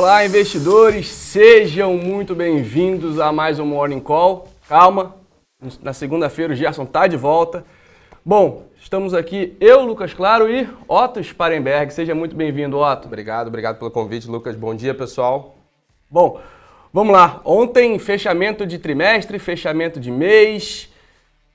Olá, investidores, sejam muito bem-vindos a mais um Morning Call. Calma, na segunda-feira o Gerson está de volta. Bom, estamos aqui, eu, Lucas Claro e Otto Sparenberg. Seja muito bem-vindo, Otto. Obrigado, obrigado pelo convite, Lucas. Bom dia, pessoal. Bom, vamos lá. Ontem, fechamento de trimestre, fechamento de mês,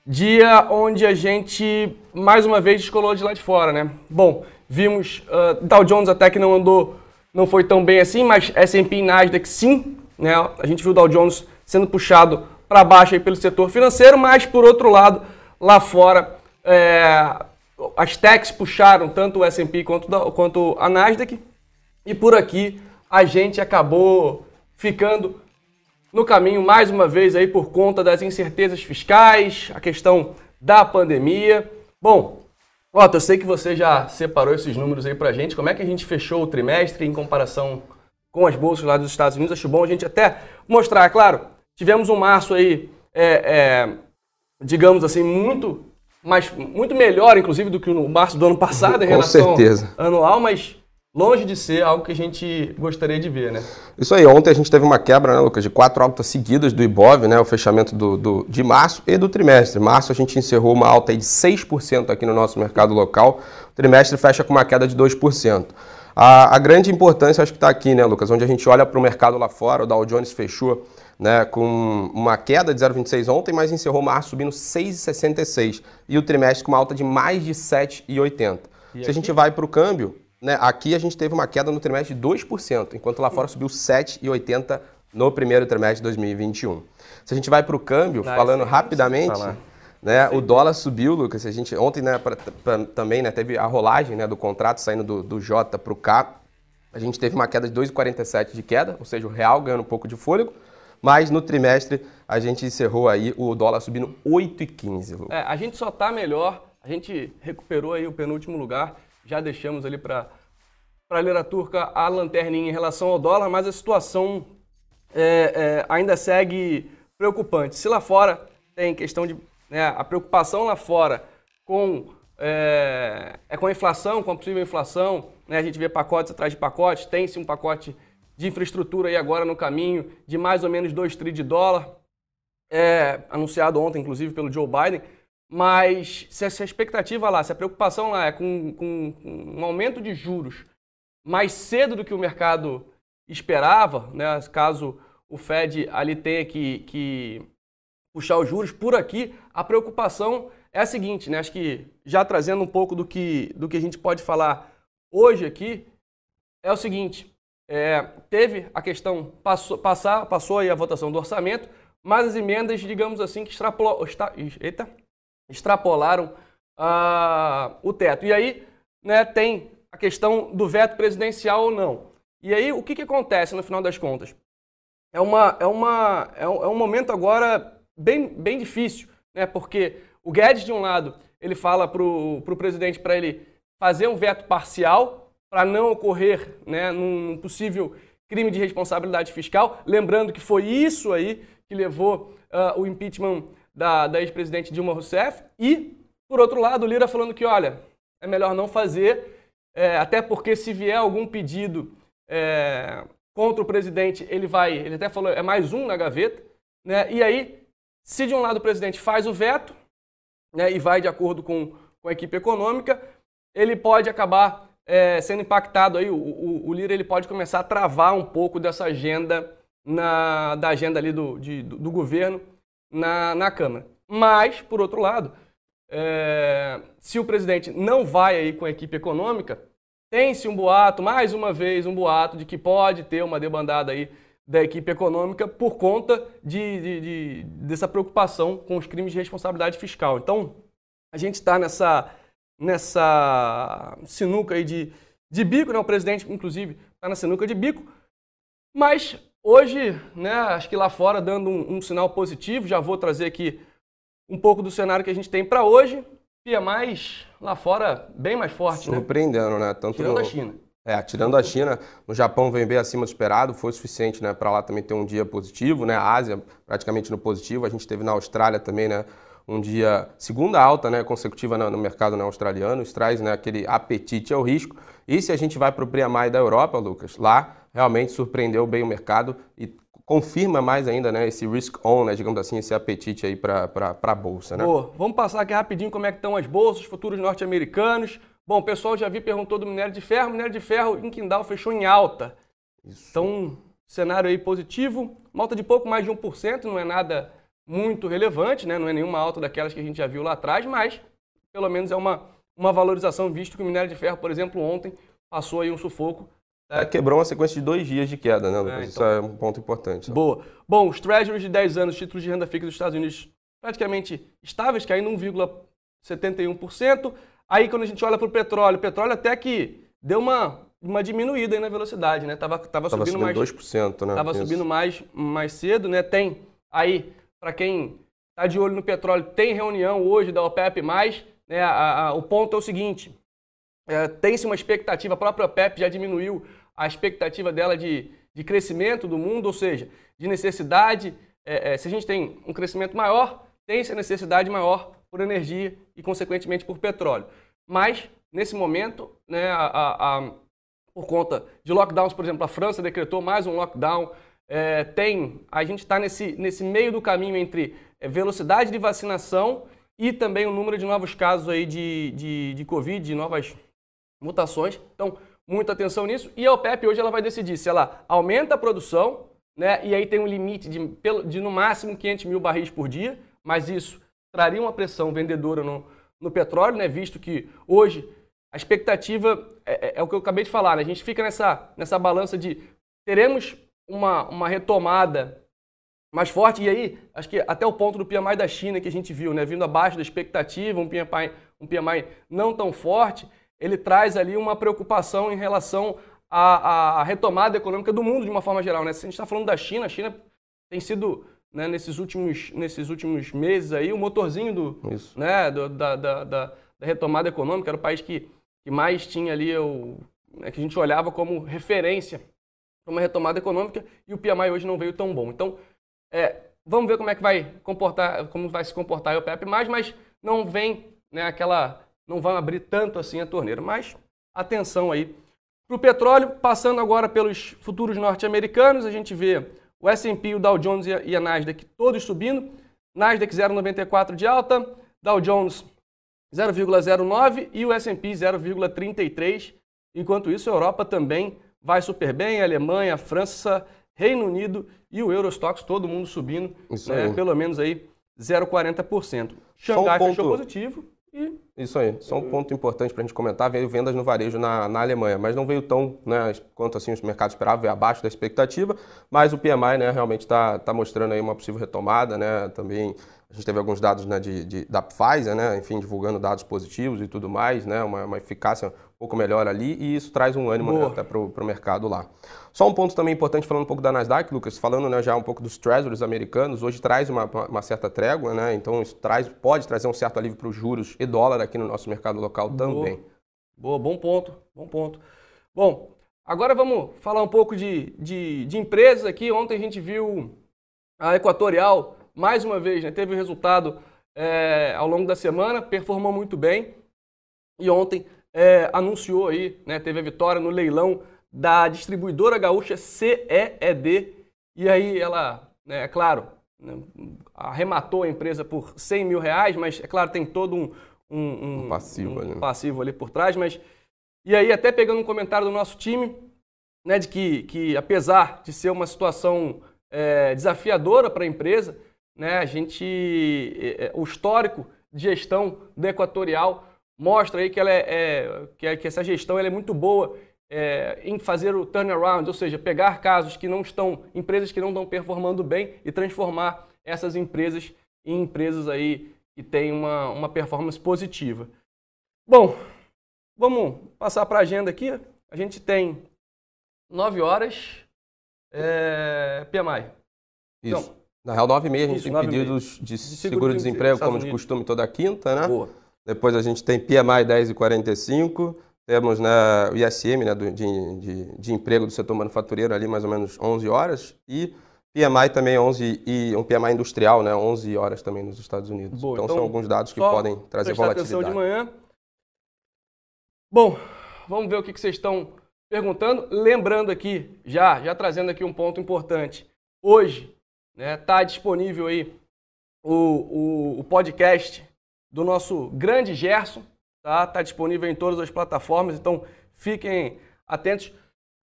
dia onde a gente mais uma vez descolou de lá de fora, né? Bom, vimos uh, Dow Jones até que não andou não foi tão bem assim, mas S&P e Nasdaq sim, né? A gente viu o Dow Jones sendo puxado para baixo aí pelo setor financeiro, mas por outro lado, lá fora, é, as techs puxaram tanto o S&P quanto, quanto a Nasdaq, e por aqui a gente acabou ficando no caminho mais uma vez aí por conta das incertezas fiscais, a questão da pandemia. Bom, Otto, eu sei que você já separou esses números aí pra gente. Como é que a gente fechou o trimestre em comparação com as bolsas lá dos Estados Unidos? Acho bom a gente até mostrar. Claro, tivemos um março aí, é, é, digamos assim, muito, mas, muito melhor, inclusive, do que o março do ano passado em relação certeza. anual, mas longe de ser algo que a gente gostaria de ver, né? Isso aí, ontem a gente teve uma quebra, né, Lucas, de quatro altas seguidas do Ibov, né, o fechamento do, do, de março e do trimestre. Março a gente encerrou uma alta aí de 6% aqui no nosso mercado local, o trimestre fecha com uma queda de 2%. A, a grande importância acho que está aqui, né, Lucas, onde a gente olha para o mercado lá fora, o Dow Jones fechou né, com uma queda de 0,26 ontem, mas encerrou março subindo 6,66 e o trimestre com uma alta de mais de 7,80. Se a gente vai para o câmbio, né, aqui a gente teve uma queda no trimestre de 2%, enquanto lá fora subiu 7,80% no primeiro trimestre de 2021. Se a gente vai para o câmbio, ah, falando rapidamente, né, o dólar subiu, Lucas. A gente, ontem né, pra, pra, também né, teve a rolagem né, do contrato saindo do, do J para o K. A gente teve uma queda de 2,47 de queda, ou seja, o real ganhando um pouco de fôlego. Mas no trimestre a gente encerrou aí o dólar subindo 8,15. É, a gente só está melhor, a gente recuperou aí o penúltimo lugar já deixamos ali para a lira turca a lanterninha em relação ao dólar, mas a situação é, é, ainda segue preocupante. Se lá fora tem questão de. Né, a preocupação lá fora com, é, é, com a inflação, com a possível inflação, né, a gente vê pacotes atrás de pacotes, tem-se um pacote de infraestrutura aí agora no caminho de mais ou menos 2 trilhões de dólar, é, anunciado ontem, inclusive, pelo Joe Biden. Mas se a expectativa lá, se a preocupação lá é com, com, com um aumento de juros mais cedo do que o mercado esperava, né, caso o Fed ali tenha que, que puxar os juros, por aqui a preocupação é a seguinte, né, acho que já trazendo um pouco do que, do que a gente pode falar hoje aqui, é o seguinte, é, teve a questão, passou, passar, passou aí a votação do orçamento, mas as emendas, digamos assim, que extrapolou, está, eita, extrapolaram uh, o teto. E aí né, tem a questão do veto presidencial ou não. E aí o que, que acontece no final das contas? É, uma, é, uma, é, um, é um momento agora bem, bem difícil, né, porque o Guedes, de um lado, ele fala para o presidente para ele fazer um veto parcial para não ocorrer né, num possível crime de responsabilidade fiscal. Lembrando que foi isso aí que levou uh, o impeachment da, da ex-presidente Dilma Rousseff. E, por outro lado, o Lira falando que, olha, é melhor não fazer, é, até porque se vier algum pedido é, contra o presidente, ele vai, ele até falou, é mais um na gaveta. Né? E aí, se de um lado o presidente faz o veto né, e vai de acordo com, com a equipe econômica, ele pode acabar é, sendo impactado aí, o, o, o, Lira ele pode começar a travar um pouco dessa agenda na, da agenda ali do, de, do, do governo na, na Câmara. Mas, por outro lado, é, se o presidente não vai aí com a equipe econômica, tem-se um boato, mais uma vez, um boato de que pode ter uma debandada aí da equipe econômica por conta de, de, de dessa preocupação com os crimes de responsabilidade fiscal. Então, a gente está nessa, nessa sinuca aí de, de bico, né? o presidente, inclusive, está na sinuca de bico, mas Hoje, né, acho que lá fora dando um, um, sinal positivo, já vou trazer aqui um pouco do cenário que a gente tem para hoje. Pia mais lá fora bem mais forte, né? Surpreendendo, né? Tanto tirando no... a China. É, tirando a China, no Japão vem bem acima do esperado, foi suficiente, né, para lá também ter um dia positivo, né? A Ásia praticamente no positivo, a gente teve na Austrália também, né, um dia segunda alta, né, consecutiva no, mercado né, australiano, isso traz, né, aquele apetite ao risco. E se a gente vai para o PRIAMAI da Europa, Lucas, lá realmente surpreendeu bem o mercado e confirma mais ainda né, esse risk on, né, digamos assim, esse apetite aí para a bolsa. Né? Boa. Vamos passar aqui rapidinho como é que estão as bolsas, futuros norte-americanos. Bom, o pessoal já vi perguntou do minério de ferro. O minério de ferro em Quindal fechou em alta. Isso. Então, cenário aí positivo. Uma alta de pouco mais de 1%, não é nada muito relevante, né? não é nenhuma alta daquelas que a gente já viu lá atrás, mas pelo menos é uma, uma valorização, visto que o minério de ferro, por exemplo, ontem passou aí um sufoco é, quebrou uma sequência de dois dias de queda, né, Lucas? É, então. Isso é um ponto importante. Boa. Bom, os treasuries de 10 anos, títulos de renda fixa dos Estados Unidos, praticamente estáveis, caindo 1,71%. Aí, quando a gente olha para o petróleo, o petróleo até que deu uma, uma diminuída aí na velocidade, né? Tava, tava, tava subindo, subindo mais... 2%, né? Tava Isso. subindo mais, mais cedo, né? Tem aí, para quem está de olho no petróleo, tem reunião hoje da OPEP+, né? A, a, o ponto é o seguinte, é, tem-se uma expectativa, a própria OPEP já diminuiu a expectativa dela de, de crescimento do mundo, ou seja, de necessidade. É, é, se a gente tem um crescimento maior, tem-se a necessidade maior por energia e, consequentemente, por petróleo. Mas, nesse momento, né, a, a, a, por conta de lockdowns, por exemplo, a França decretou mais um lockdown. É, tem, a gente está nesse, nesse meio do caminho entre é, velocidade de vacinação e também o número de novos casos aí de, de, de Covid, de novas mutações. Então, muita atenção nisso. E a OPEP hoje ela vai decidir se ela aumenta a produção, né? E aí tem um limite de, de no máximo 500 mil barris por dia, mas isso traria uma pressão vendedora no, no petróleo, né? Visto que hoje a expectativa é, é, é o que eu acabei de falar, né? A gente fica nessa, nessa balança de teremos uma, uma retomada mais forte. E aí, acho que até o ponto do PMI da China que a gente viu, né? Vindo abaixo da expectativa, um PMI, um PMI não tão forte ele traz ali uma preocupação em relação à, à retomada econômica do mundo de uma forma geral. Né? Se a gente está falando da China, a China tem sido, né, nesses, últimos, nesses últimos meses aí, o motorzinho do, né, do, da, da, da, da, retomada econômica, era o país que, que mais tinha ali, o, né, que a gente olhava como referência para uma retomada econômica, e o PMI hoje não veio tão bom. Então, é, vamos ver como é que vai comportar, como vai se comportar a OPEP+, mas não vem né, aquela não vão abrir tanto assim a torneira. Mas atenção aí. Para o petróleo, passando agora pelos futuros norte-americanos, a gente vê o S&P, o Dow Jones e a Nasdaq todos subindo. Nasdaq 0,94 de alta, Dow Jones 0,09 e o S&P 0,33. Enquanto isso, a Europa também vai super bem, a Alemanha, a França, Reino Unido e o Eurostox, todo mundo subindo, né, pelo menos aí 0,40%. Xangai um ponto... fechou positivo e isso aí. Só um ponto importante para a gente comentar, veio vendas no varejo na, na Alemanha, mas não veio tão, né, quanto assim os mercados esperavam, veio abaixo da expectativa, mas o PMI, né, realmente está tá mostrando aí uma possível retomada, né, também a gente teve alguns dados né, de, de, da Pfizer, né, enfim, divulgando dados positivos e tudo mais, né, uma, uma eficácia pouco melhor ali, e isso traz um ânimo né, até para o mercado lá. Só um ponto também importante, falando um pouco da Nasdaq, Lucas, falando né, já um pouco dos treasuries americanos, hoje traz uma, uma certa trégua, né, então isso traz, pode trazer um certo alívio para os juros e dólar aqui no nosso mercado local Boa. também. Boa, bom ponto, bom ponto. Bom, agora vamos falar um pouco de, de, de empresas aqui. Ontem a gente viu a Equatorial, mais uma vez, né, teve o resultado é, ao longo da semana, performou muito bem. E ontem é, anunciou aí, né, teve a vitória no leilão da distribuidora gaúcha CEED. E aí ela, né, é claro, né, arrematou a empresa por 100 mil reais, mas é claro, tem todo um, um, um passivo, um ali. Né? passivo ali por trás. Mas E aí, até pegando um comentário do nosso time, né, de que, que apesar de ser uma situação é, desafiadora para a empresa, né, a gente, é, é, o histórico de gestão da Equatorial mostra aí que, ela é, é que, é, essa gestão é muito boa é, em fazer o turnaround, ou seja, pegar casos que não estão, empresas que não estão performando bem e transformar essas empresas em empresas aí que têm uma, uma performance positiva. Bom, vamos passar para a agenda aqui. A gente tem 9 horas é, PMI. Isso. Então, Na real, 9 e meia a gente Isso, tem pedidos de seguro-desemprego, como de costume, toda quinta, né? Boa. Depois a gente tem PMI 10 e 45, temos né, o ISM né, do, de, de, de, emprego do setor manufatureiro ali mais ou menos 11 horas e PMI também 11 e um PMI industrial, né, 11 horas também nos Estados Unidos. Boa, então, então, são alguns dados que podem trazer volatilidade. Atenção de manhã. Bom, vamos ver o que, que vocês estão perguntando. Lembrando aqui, já, já trazendo aqui um ponto importante. Hoje, né, tá disponível aí o, o, o podcast do nosso grande Gerson, tá? Tá disponível em todas as plataformas, então fiquem atentos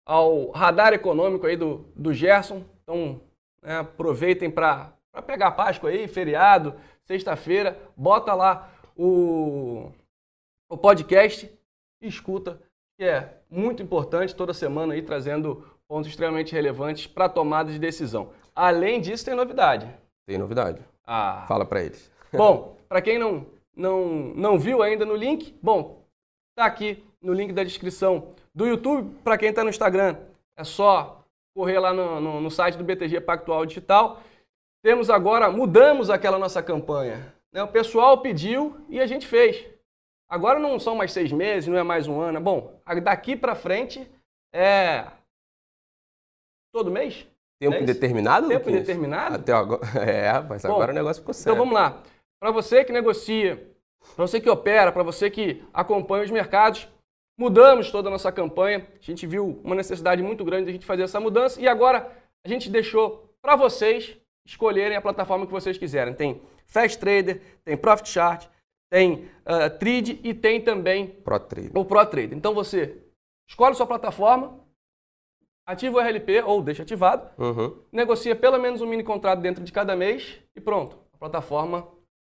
ao radar econômico aí do, do Gerson. Então, né, aproveitem para pegar Páscoa aí, feriado, sexta-feira, bota lá o, o podcast e escuta, que é muito importante toda semana aí trazendo pontos extremamente relevantes para tomada de decisão. Além disso, tem novidade. Tem novidade. Ah. Fala para eles. Bom, para quem não, não, não viu ainda no link, bom, tá aqui no link da descrição do YouTube. Para quem está no Instagram, é só correr lá no, no, no, site do BTG Pactual Digital. Temos agora, mudamos aquela nossa campanha. Né? O pessoal pediu e a gente fez. Agora não são mais seis meses, não é mais um ano. Bom, daqui para frente é todo mês? Tempo é indeterminado? Tempo indeterminado? Até agora. É, mas Bom, agora o negócio ficou sério. Então vamos lá. Para você que negocia, para você que opera, para você que acompanha os mercados, mudamos toda a nossa campanha. A gente viu uma necessidade muito grande de a gente fazer essa mudança e agora a gente deixou para vocês escolherem a plataforma que vocês quiserem. Tem Fast Trader, tem Profit Chart, tem uh, Trade e tem também Pro o Pro Trader. Então você escolhe sua plataforma, ativa o RLP ou deixa ativado, uhum. negocia pelo menos um mini contrato dentro de cada mês e pronto. A plataforma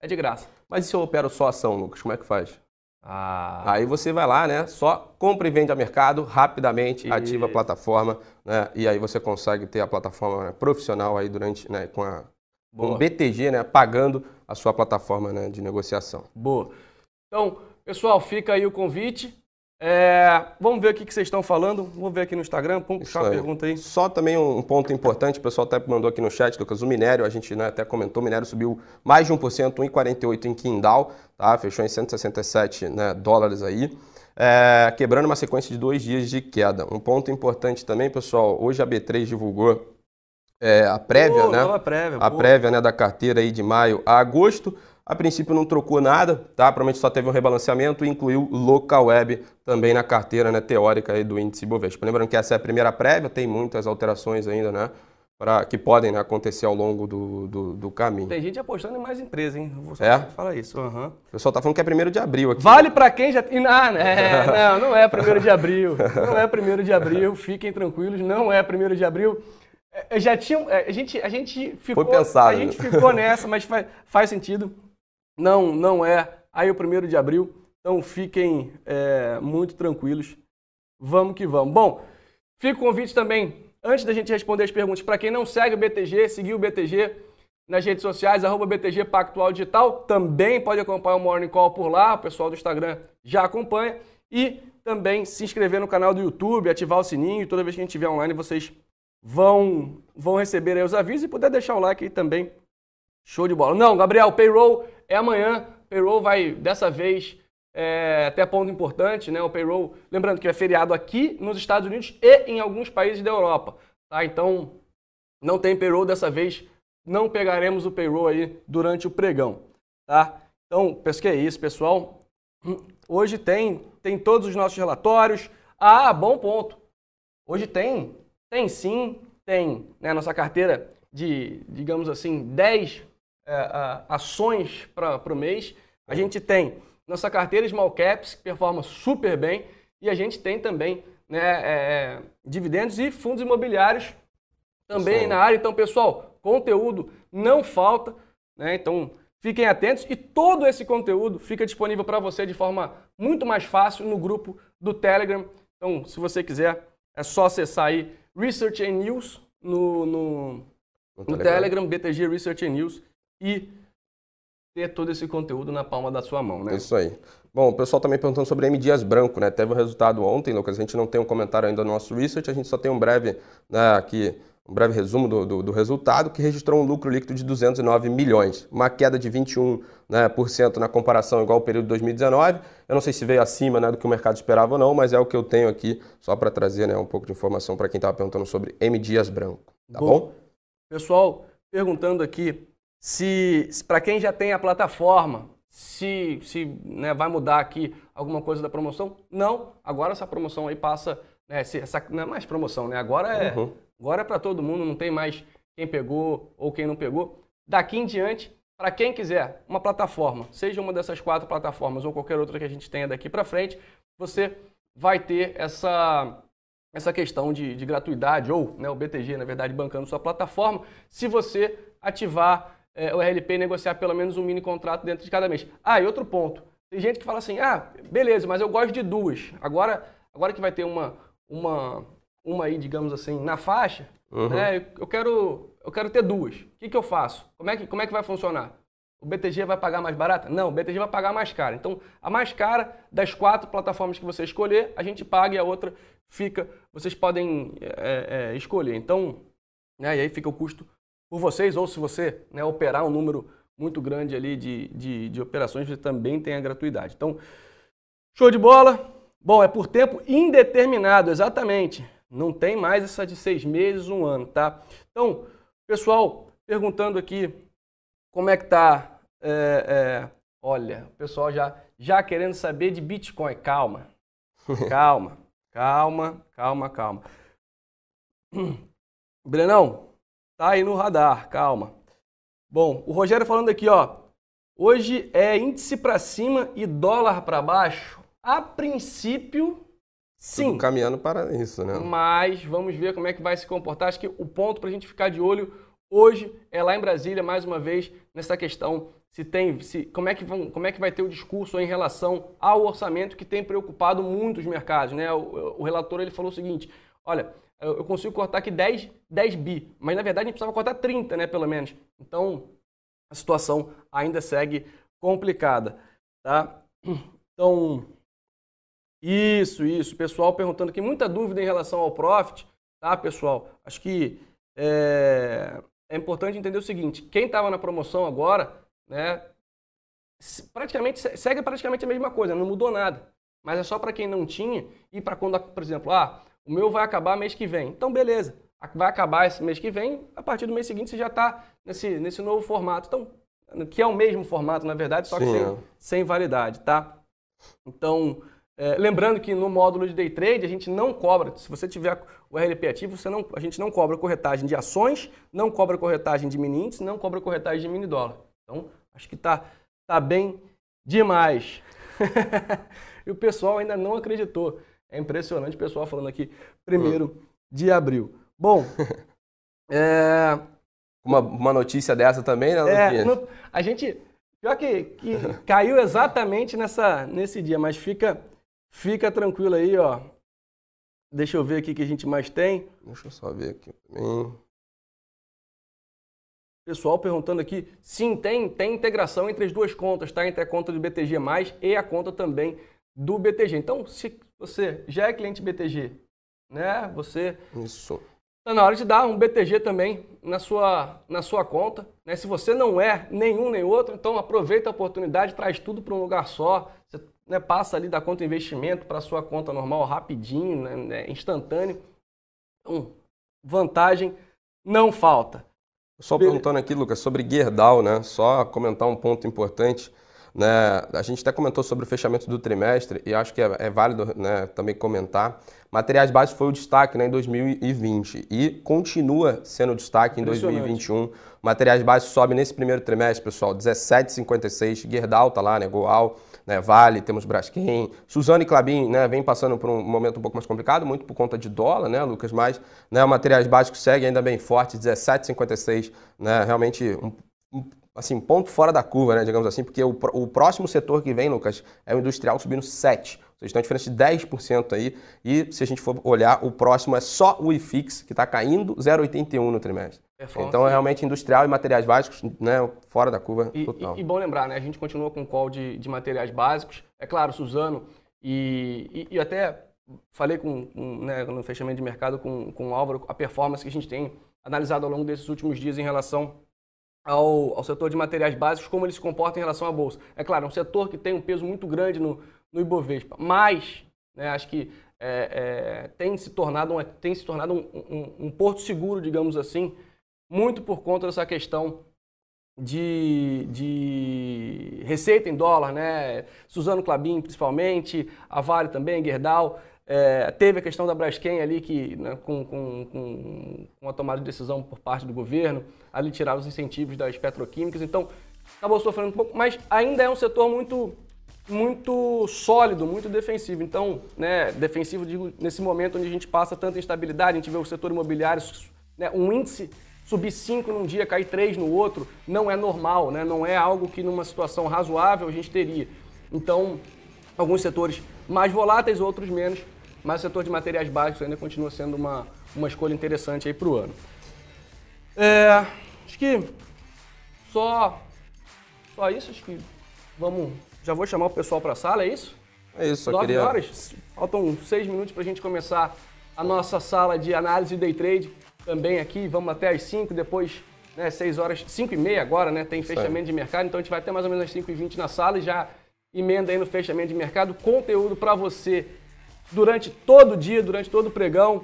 é de graça. Mas e se eu opero só ação, Lucas? Como é que faz? Ah. Aí você vai lá, né? Só compra e vende a mercado rapidamente, e... ativa a plataforma, né? E aí você consegue ter a plataforma né, profissional aí durante, né? Com a o BTG, né? Pagando a sua plataforma né, de negociação. Boa. Então, pessoal, fica aí o convite. É, vamos ver o que vocês estão falando. Vou ver aqui no Instagram. Vamos puxar uma pergunta aí. Só também um ponto importante, o pessoal até mandou aqui no chat, Lucas, o minério, a gente né, até comentou, o minério subiu mais de 1%, 1,48 em Kindal, tá? fechou em 167 né, dólares aí. É, quebrando uma sequência de dois dias de queda. Um ponto importante também, pessoal, hoje a B3 divulgou é, a prévia, né? A prévia, a prévia né, da carteira aí de maio a agosto. A princípio não trocou nada, tá? Provavelmente só teve um rebalanceamento e incluiu local web também na carteira né, teórica aí do índice Bovespa. Lembrando que essa é a primeira prévia, tem muitas alterações ainda, né? Pra, que podem né, acontecer ao longo do, do, do, caminho. Tem gente apostando em mais empresas, hein? Vou é? falar isso. Uhum. O pessoal tá falando que é primeiro de abril aqui. Vale para quem já. Ah, né? não, não é primeiro de abril. Não é primeiro de abril. Fiquem tranquilos, não é primeiro de abril. É, já tinha. É, a gente, a gente ficou. Foi pensado. A gente ficou nessa, mas faz, faz sentido. Não, não é. Aí o primeiro de abril. Então fiquem é, muito tranquilos. Vamos que vamos. Bom, fica o convite também, antes da gente responder as perguntas, para quem não segue o BTG, seguir o BTG nas redes sociais, arroba BTG Pactual Digital. Também pode acompanhar o Morning Call por lá, o pessoal do Instagram já acompanha. E também se inscrever no canal do YouTube, ativar o sininho, toda vez que a gente estiver online vocês vão, vão receber os avisos e puder deixar o like aí também. Show de bola. Não, Gabriel, payroll é amanhã. Payroll vai, dessa vez, é, até ponto importante, né? O payroll, lembrando que é feriado aqui nos Estados Unidos e em alguns países da Europa, tá? Então, não tem payroll dessa vez. Não pegaremos o payroll aí durante o pregão, tá? Então, penso que é isso, pessoal. Hoje tem, tem todos os nossos relatórios. Ah, bom ponto. Hoje tem tem sim, tem né, nossa carteira de, digamos assim, 10 é, ações para o mês. A gente tem nossa carteira Small Caps, que performa super bem, e a gente tem também né, é, é dividendos e fundos imobiliários também Sim. na área. Então, pessoal, conteúdo não falta, né? Então, fiquem atentos e todo esse conteúdo fica disponível para você de forma muito mais fácil no grupo do Telegram. Então, se você quiser, é só acessar aí Research and News no, no, no, no Telegram. BTG Research and News e ter todo esse conteúdo na palma da sua mão, né? Isso aí. Bom, o pessoal também perguntando sobre M Dias Branco, né? Teve o um resultado ontem, Lucas. A gente não tem um comentário ainda no nosso research, a gente só tem um breve né, aqui um breve resumo do, do, do, resultado, que registrou um lucro líquido de 209 milhões, uma queda de 21% né, por cento na comparação igual ao período de 2019. Eu não sei se veio acima né, do que o mercado esperava ou não, mas é o que eu tenho aqui, só para trazer né, um pouco de informação para quem estava perguntando sobre M. Dias Branco. Tá bom? bom? Pessoal, perguntando aqui se, se para quem já tem a plataforma, se, se né, vai mudar aqui alguma coisa da promoção. Não, agora essa promoção aí passa né, essa, não é mais promoção, né? Agora é, uhum. agora é para todo mundo, não tem mais quem pegou ou quem não pegou. Daqui em diante, para quem quiser uma plataforma, seja uma dessas quatro plataformas ou qualquer outra que a gente tenha daqui para frente, você vai ter essa, essa questão de, de gratuidade, ou né, o BTG, na verdade, bancando sua plataforma, se você ativar é, o RLP negociar pelo menos um mini contrato dentro de cada mês. Ah, e outro ponto. Tem gente que fala assim, ah, beleza, mas eu gosto de duas. Agora, agora que vai ter uma, uma, uma aí, digamos assim, na faixa, uhum. né, eu, quero, eu quero ter duas. O que, que eu faço? Como é que, como é que vai funcionar? O BTG vai pagar mais barata? Não, o BTG vai pagar mais cara. Então, a mais cara das quatro plataformas que você escolher, a gente paga e a outra fica. Vocês podem é, é, escolher. Então, né, e aí fica o custo por vocês, ou se você né, operar um número muito grande ali de, de, de operações, você também tem a gratuidade. Então, show de bola. Bom, é por tempo indeterminado, exatamente. Não tem mais essa de seis meses, um ano, tá? Então, pessoal, perguntando aqui como é que tá. É, é, olha, o pessoal já, já querendo saber de Bitcoin. Calma, calma, calma, calma, calma. Brenão, tá aí no radar, calma. Bom, o Rogério falando aqui, ó. Hoje é índice para cima e dólar para baixo. A princípio, sim. Tudo caminhando para isso, né? Mas vamos ver como é que vai se comportar. Acho que o ponto para a gente ficar de olho hoje é lá em Brasília, mais uma vez, nessa questão se tem, se, como, é que vão, como é que vai ter o discurso em relação ao orçamento que tem preocupado muito os mercados. Né? O, o relator ele falou o seguinte: olha, eu consigo cortar aqui 10, 10 bi, mas na verdade a gente precisava cortar 30, né, pelo menos. Então, a situação ainda segue complicada, tá? Então, isso, isso. Pessoal perguntando aqui, muita dúvida em relação ao profit, tá, pessoal? Acho que é, é importante entender o seguinte, quem estava na promoção agora, né, praticamente segue praticamente a mesma coisa, não mudou nada. Mas é só para quem não tinha e para quando, por exemplo, ah, o meu vai acabar mês que vem. Então, beleza. Vai acabar esse mês que vem, a partir do mês seguinte você já está nesse, nesse novo formato. Então, que é o mesmo formato, na verdade, só que sem, é. sem validade, tá? Então, é, lembrando que no módulo de day trade a gente não cobra, se você tiver o RLP ativo, você não, a gente não cobra corretagem de ações, não cobra corretagem de mini índice, não cobra corretagem de mini dólar. Então, acho que tá, tá bem demais. e o pessoal ainda não acreditou. É impressionante o pessoal falando aqui, primeiro de abril. Bom, é... uma, uma notícia dessa também, né, é, no, A gente, pior que, que caiu exatamente nessa, nesse dia, mas fica, fica tranquilo aí, ó. Deixa eu ver aqui o que a gente mais tem. Deixa eu só ver aqui também. Pessoal perguntando aqui, sim, tem, tem integração entre as duas contas, tá? Entre a conta do BTG+, e a conta também do BTG. Então, se você já é cliente BTG, né? Você Isso. Está na hora de dar um BTG também na sua, na sua conta. Né? Se você não é nenhum nem outro, então aproveita a oportunidade, traz tudo para um lugar só. Você né, passa ali da conta investimento para a sua conta normal rapidinho, né, né, instantâneo. Então, vantagem não falta. Só perguntando aqui, Lucas, sobre Gerdau, né? Só comentar um ponto importante. Né? A gente até comentou sobre o fechamento do trimestre e acho que é, é válido né, também comentar. Materiais básicos foi o destaque né, em 2020 e continua sendo destaque em 2021. Materiais básicos sobe nesse primeiro trimestre, pessoal, 17,56. Gerdau tá lá, né? Goal, né? Vale, temos Braskem. Suzano e Clabin né, vem passando por um momento um pouco mais complicado, muito por conta de dólar, né, Lucas? Mas né, o materiais básicos segue ainda bem forte, 17,56. Né, realmente um, um assim, ponto fora da curva, né, digamos assim, porque o, o próximo setor que vem, Lucas, é o industrial subindo 7%. Ou seja, tem uma diferença de 10% aí. E se a gente for olhar, o próximo é só o IFIX, que está caindo 0,81% no trimestre. então é realmente industrial e materiais básicos, né, fora da curva e, total. E, e, bom lembrar, né, a gente continua com o call de, de materiais básicos. É claro, Suzano, e, e, e até falei com, com né, no fechamento de mercado com, com o Álvaro, a performance que a gente tem analisado ao longo desses últimos dias em relação ao, ao setor de materiais básicos, como ele se comporta em relação à Bolsa. É claro, é um setor que tem um peso muito grande no, no Ibovespa, mas né, acho que é, é, tem se tornado, um, tem se tornado um, um, um, porto seguro, digamos assim, muito por conta dessa questão de, de receita em dólar, né? Suzano Clabin, principalmente, a Vale também, Gerdau. É, teve a questão da Braskem ali, que né, com, com, com, tomada de decisão por parte do governo, ali tirar os incentivos das petroquímicas. Então, acabou sofrendo um pouco, mas ainda é um setor muito muito sólido, muito defensivo. Então, né, defensivo digo, nesse momento onde a gente passa tanta instabilidade, a gente vê o setor imobiliário, né, um índice subir 5 num dia, cair 3 no outro, não é normal, né? não é algo que numa situação razoável a gente teria. Então, alguns setores mais voláteis, outros menos, mas o setor de materiais básicos ainda continua sendo uma, uma escolha interessante aí para o ano. É, acho que só, só isso, acho que vamos, já vou chamar o pessoal para a sala, é isso? É isso, só 9 queria... horas, faltam 6 minutos para a gente começar a nossa sala de análise day trade também aqui, vamos até às 5, depois né, 6 horas, 5 e meia agora, né, tem fechamento de mercado, então a gente vai até mais ou menos às 5 e 20 na sala e já emenda aí no fechamento de mercado, conteúdo para você durante todo o dia, durante todo o pregão,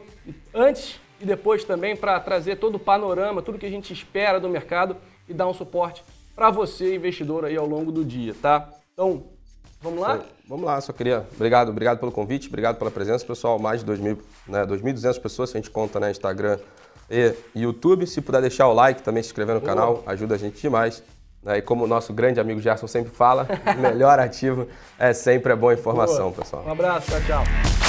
antes e depois também para trazer todo o panorama, tudo que a gente espera do mercado e dar um suporte para você, investidor, aí ao longo do dia, tá? Então, vamos lá? Vamos lá, só queria. Obrigado, obrigado pelo convite, obrigado pela presença, pessoal. Mais de 2.000, né, 2.200 pessoas, se a gente conta, né, Instagram e YouTube. Se puder deixar o like, também se inscrever no Boa. canal, ajuda a gente demais. Né? E como o nosso grande amigo Gerson sempre fala, melhor ativo é sempre é boa informação, Boa. pessoal. Um abraço, tchau, tchau.